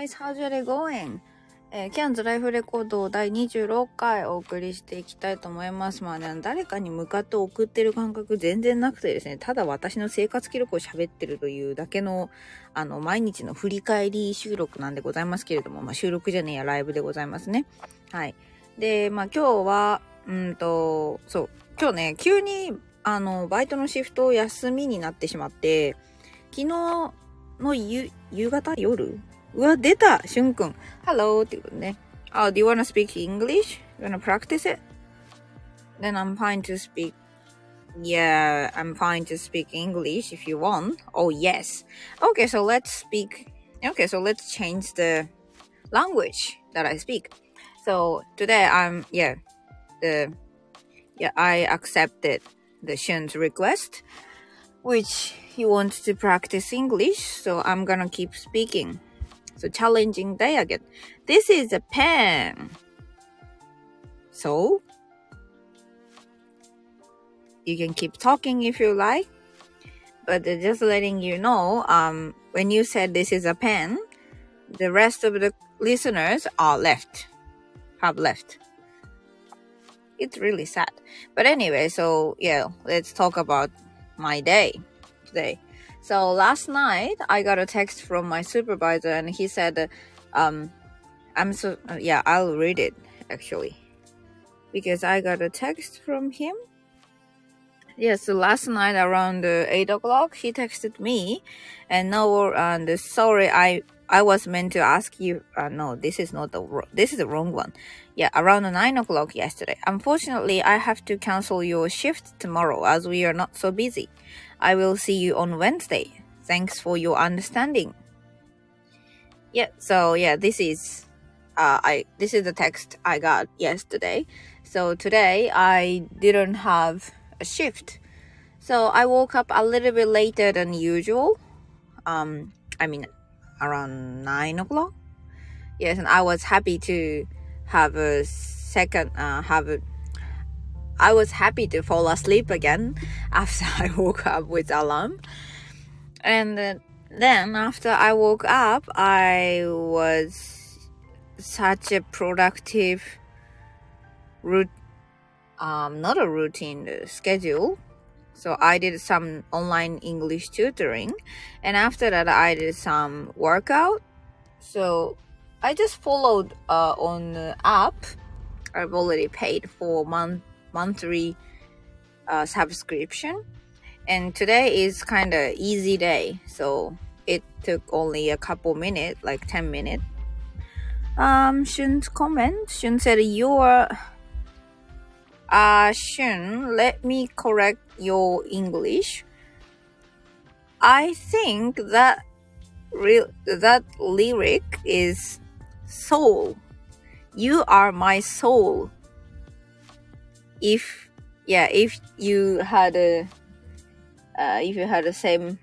guys, how's your day going? えーキャンズライフレコードを第26回お送りしていきたいと思います。まあね、誰かに向かって送ってる感覚全然なくてですね、ただ私の生活記録を喋ってるというだけの、あの、毎日の振り返り収録なんでございますけれども、まあ収録じゃねえや、ライブでございますね。はい。で、まあ今日は、うんと、そう、今日ね、急に、あの、バイトのシフトを休みになってしまって、昨日の夕、夕方夜うわ、出たしゅんくん。Hello! っていうことね。Oh, do you wanna speak English? You wanna practice it? Then I'm fine to speak. Yeah, I'm fine to speak English if you want. Oh, yes. Okay, so let's speak. Okay, so let's change the language that I speak. So today I'm, yeah, the, yeah, I accepted the Shun's request, which he wants to practice English, so I'm gonna keep speaking. So challenging day again. This is a pen. So you can keep talking if you like, but just letting you know, um, when you said this is a pen, the rest of the listeners are left, have left. It's really sad. But anyway, so yeah, let's talk about my day today. So last night I got a text from my supervisor and he said, um, I'm so, yeah, I'll read it actually. Because I got a text from him. Yeah, so last night around uh, 8 o'clock, he texted me and no, and sorry, I, I was meant to ask you, uh, no, this is not the, this is the wrong one. Yeah, around 9 o'clock yesterday. Unfortunately, I have to cancel your shift tomorrow as we are not so busy. I will see you on Wednesday. Thanks for your understanding. Yeah, so yeah, this is uh I this is the text I got yesterday. So today I didn't have a shift. So I woke up a little bit later than usual. Um I mean around nine o'clock. Yes, and I was happy to have a second uh have a I was happy to fall asleep again after I woke up with alarm. And then after I woke up, I was such a productive route um not a routine schedule. So I did some online English tutoring and after that I did some workout. So I just followed uh, on the app. I've already paid for month monthly uh, subscription and today is kind of easy day so it took only a couple minutes like 10 minutes um shun's comment shun said you're uh shun let me correct your english. I think that that lyric is soul. You are my soul. If yeah if you had a uh, if you had the same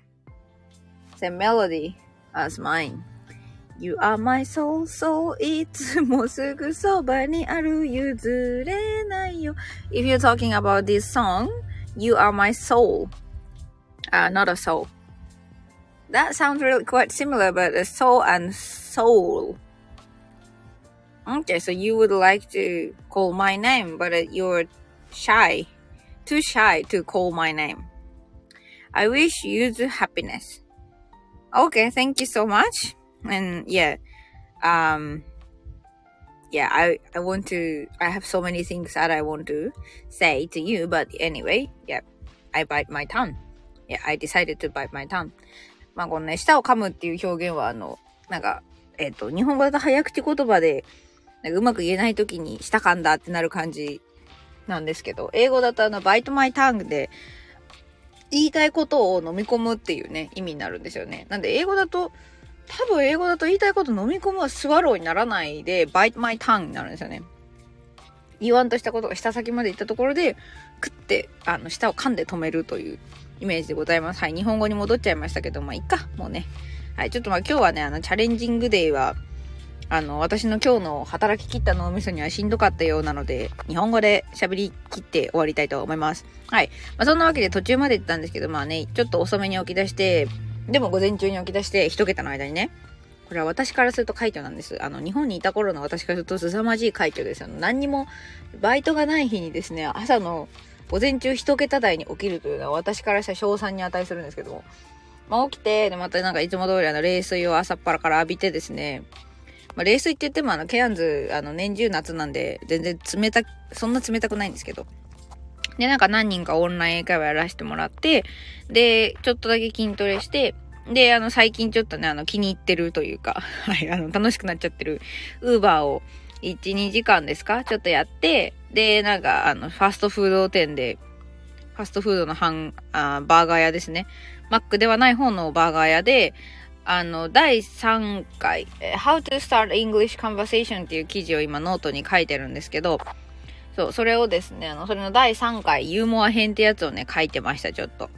same melody as mine You are my soul, soul いつもすぐそばにある譲れないよ If you're talking about this song You are my soul uh, not a soul That sounds really quite similar but a soul and soul Okay, so you would like to call my name but uh, you're shy, too shy to call my name. I wish you the happiness. Okay, thank you so much. And yeah, um, yeah, I, I want to, I have so many things that I want to say to you, but anyway, yeah, I bite my tongue. Yeah, I decided to bite my tongue. まあこのね、舌を噛むっていう表現はあの、なんか、えっ、と、日本語だと早口言葉で、なんかうまく言えない時に舌噛んだってなる感じなんですけど、英語だとあの、バイトマイタングで、言いたいことを飲み込むっていうね、意味になるんですよね。なんで、英語だと、多分英語だと言いたいこと飲み込むはスワローにならないで、バイトマイターンになるんですよね。言わんとしたことが舌先まで行ったところで、食って、あの、舌を噛んで止めるというイメージでございます。はい、日本語に戻っちゃいましたけど、まあ、いっか、もうね。はい、ちょっとまあ今日はね、あの、チャレンジングデーは、あの、私の今日の働き切った脳みそにはしんどかったようなので、日本語で喋り切って終わりたいと思います。はい。まあ、そんなわけで途中まで行ったんですけど、まあね、ちょっと遅めに起き出して、でも午前中に起き出して、一桁の間にね、これは私からすると快挙なんです。あの、日本にいた頃の私からすると凄まじい快挙です。あの、何にも、バイトがない日にですね、朝の午前中一桁台に起きるというのは私からしたら賞賛に値するんですけども、まあ起きて、で、またなんかいつも通りあの、冷水を朝っぱらから浴びてですね、まあ、冷水って言ってもあの、ケアンズ、あの、年中夏なんで、全然冷た、そんな冷たくないんですけど。で、なんか何人かオンライン英会話やらせてもらって、で、ちょっとだけ筋トレして、で、あの、最近ちょっとね、あの、気に入ってるというか、はい、あの、楽しくなっちゃってる、ウーバーを、1、2時間ですかちょっとやって、で、なんか、あの、ファストフード店で、ファストフードのン、あバーガー屋ですね。マックではない方のバーガー屋で、あの、第3回、How to Start English Conversation っていう記事を今ノートに書いてるんですけど、そう、それをですね、あの、それの第3回、ユーモア編ってやつをね、書いてました、ちょっと。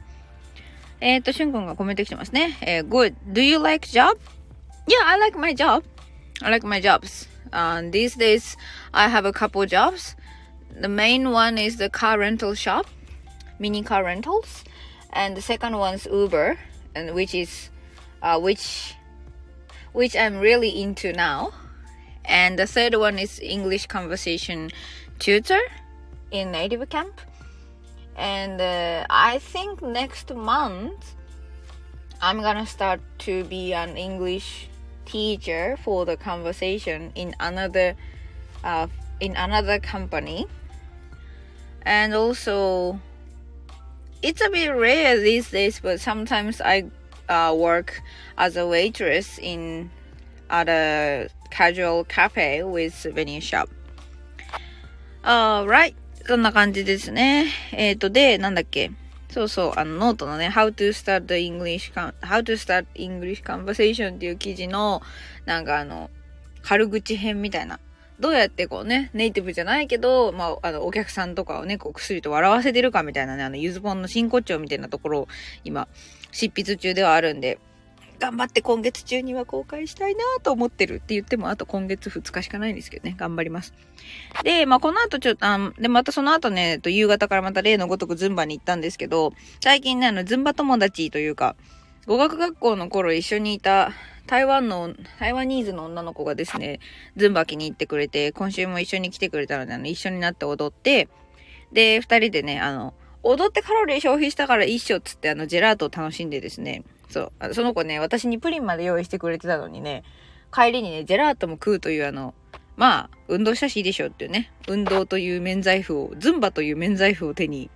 えっ、ー、と、しゅんくんがコメント来てますね。えー、Good. Do you like job? Yeah, I like my job. I like my jobs. Uh, these days, I have a couple jobs. The main one is the car rental shop, mini car rentals, and the second one's Uber, and which is, uh, which, which I'm really into now. And the third one is English conversation tutor in native camp. And uh, i think next month i'm gonna start to be an english teacher for the conversation in another uh, in another company. And also it's a bit rare these days but sometimes i uh, work as a waitress in at a casual cafe with souvenir shop Alright. そんな感じですね。えっ、ー、と、で、なんだっけ。そうそう、あの、ノートのね、How to start English, How to start English conversation っていう記事の、なんかあの、軽口編みたいな。どうやってこうね、ネイティブじゃないけど、まあ、あの、お客さんとかをね、こう、薬と笑わせてるかみたいなね、あの、ゆずぽんの真骨頂みたいなところを、今、執筆中ではあるんで、頑張って今月中には公開したいなと思ってるって言っても、あと今月2日しかないんですけどね、頑張ります。で、まあ、この後ちょっと、あで、またその後ね、と夕方からまた例のごとくズンバに行ったんですけど、最近ね、あの、ズンバ友達というか、語学学校の頃一緒にいた台湾の、台湾ニーズの女の子がですね、ズンバ気に入ってくれて、今週も一緒に来てくれたので、あの、一緒になって踊って、で、二人でね、あの、踊ってカロリー消費したから一緒っつってあの、ジェラートを楽しんでですね、そう。その子ね、私にプリンまで用意してくれてたのにね、帰りにね、ジェラートも食うというあの、まあ、運動したしいいでしょっていうね、運動という免罪符を、ズンバという免罪符を手に、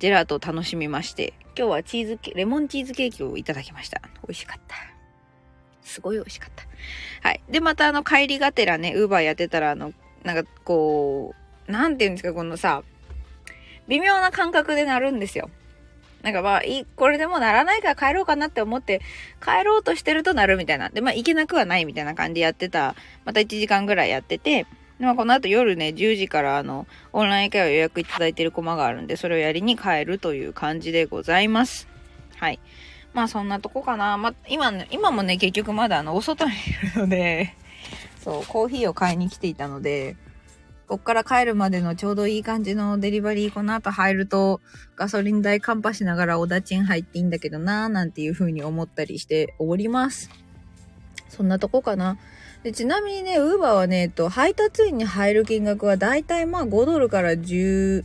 ジェラートを楽しみまして、今日はチーズケ、レモンチーズケーキをいただきました。美味しかった。すごい美味しかった。はい。で、またあの、帰りがてらね、ウーバーやってたら、あの、なんかこう、なんて言うんですか、このさ、微妙な感覚でなるんですよ。なんかまあ、いい、これでもならないから帰ろうかなって思って、帰ろうとしてるとなるみたいな。で、まあ、行けなくはないみたいな感じでやってた。また1時間ぐらいやってて、で、まあ、この後夜ね、10時からあの、オンライン会話予約いただいてるコマがあるんで、それをやりに帰るという感じでございます。はい。まあ、そんなとこかな。まあ、今ね、今もね、結局まだあの、お外にいるので、そう、コーヒーを買いに来ていたので、こっから帰るまでのちょうどいい感じのデリバリー、この後入るとガソリン代カンパしながらおだちん入っていいんだけどなーなんていう風に思ったりしております。そんなとこかな。でちなみにね、ウーバーはね、えっと、配達員に入る金額はだいたいまあ5ドルから10、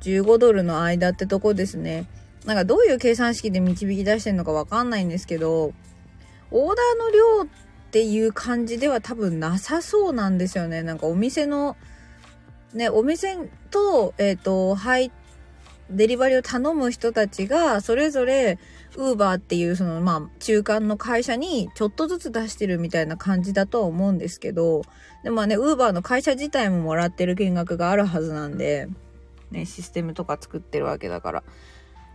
15ドルの間ってとこですね。なんかどういう計算式で導き出してるのかわかんないんですけど、オーダーの量っていう感じでは多分なさそうなんですよね。なんかお店のね、お店と、えっ、ー、と、はい、デリバリーを頼む人たちが、それぞれ、ウーバーっていう、その、まあ、中間の会社にちょっとずつ出してるみたいな感じだとは思うんですけど、でもね、ウーバーの会社自体ももらってる金額があるはずなんで、ね、システムとか作ってるわけだから、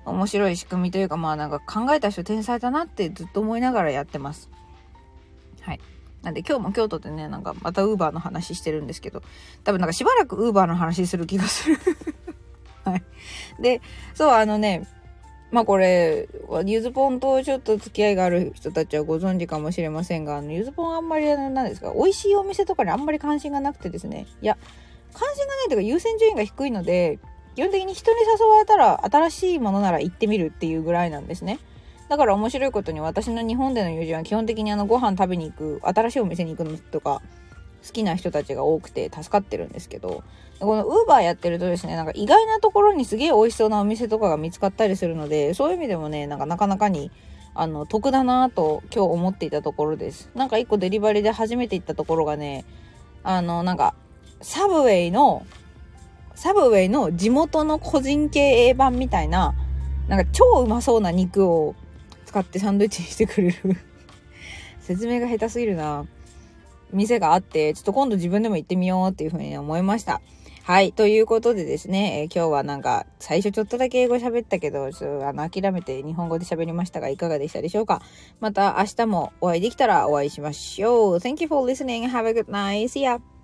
面白い仕組みというか、まあなんか考えた人天才だなってずっと思いながらやってます。はい。なんで今日も京都でね、なんかまたウーバーの話してるんですけど、多分なんかしばらくウーバーの話する気がする はい。で、そう、あのね、まあこれ、ゆずぽんとちょっと付き合いがある人たちはご存知かもしれませんが、あの、ゆずぽんあんまりあの、何ですか、美味しいお店とかにあんまり関心がなくてですね、いや、関心がないというか優先順位が低いので、基本的に人に誘われたら新しいものなら行ってみるっていうぐらいなんですね。だから面白いことに私の日本での友人は基本的にあのご飯食べに行く、新しいお店に行くのとか、好きな人たちが多くて助かってるんですけど、このウーバーやってるとですね、なんか意外なところにすげえ美味しそうなお店とかが見つかったりするので、そういう意味でもね、なんかなかなかに、あの、得だなぁと今日思っていたところです。なんか一個デリバリーで初めて行ったところがね、あの、なんか、サブウェイの、サブウェイの地元の個人経営版みたいな、なんか超うまそうな肉を使ってサンドイッチにしてくれる 説明が下手すぎるな。店があって、ちょっと今度自分でも行ってみようっていうふうに思いました。はい。ということでですね、えー、今日はなんか、最初ちょっとだけ英語喋ったけど、ちょっとあの、諦めて日本語で喋りましたが、いかがでしたでしょうかまた明日もお会いできたらお会いしましょう。Thank you for listening. Have a good night. See ya!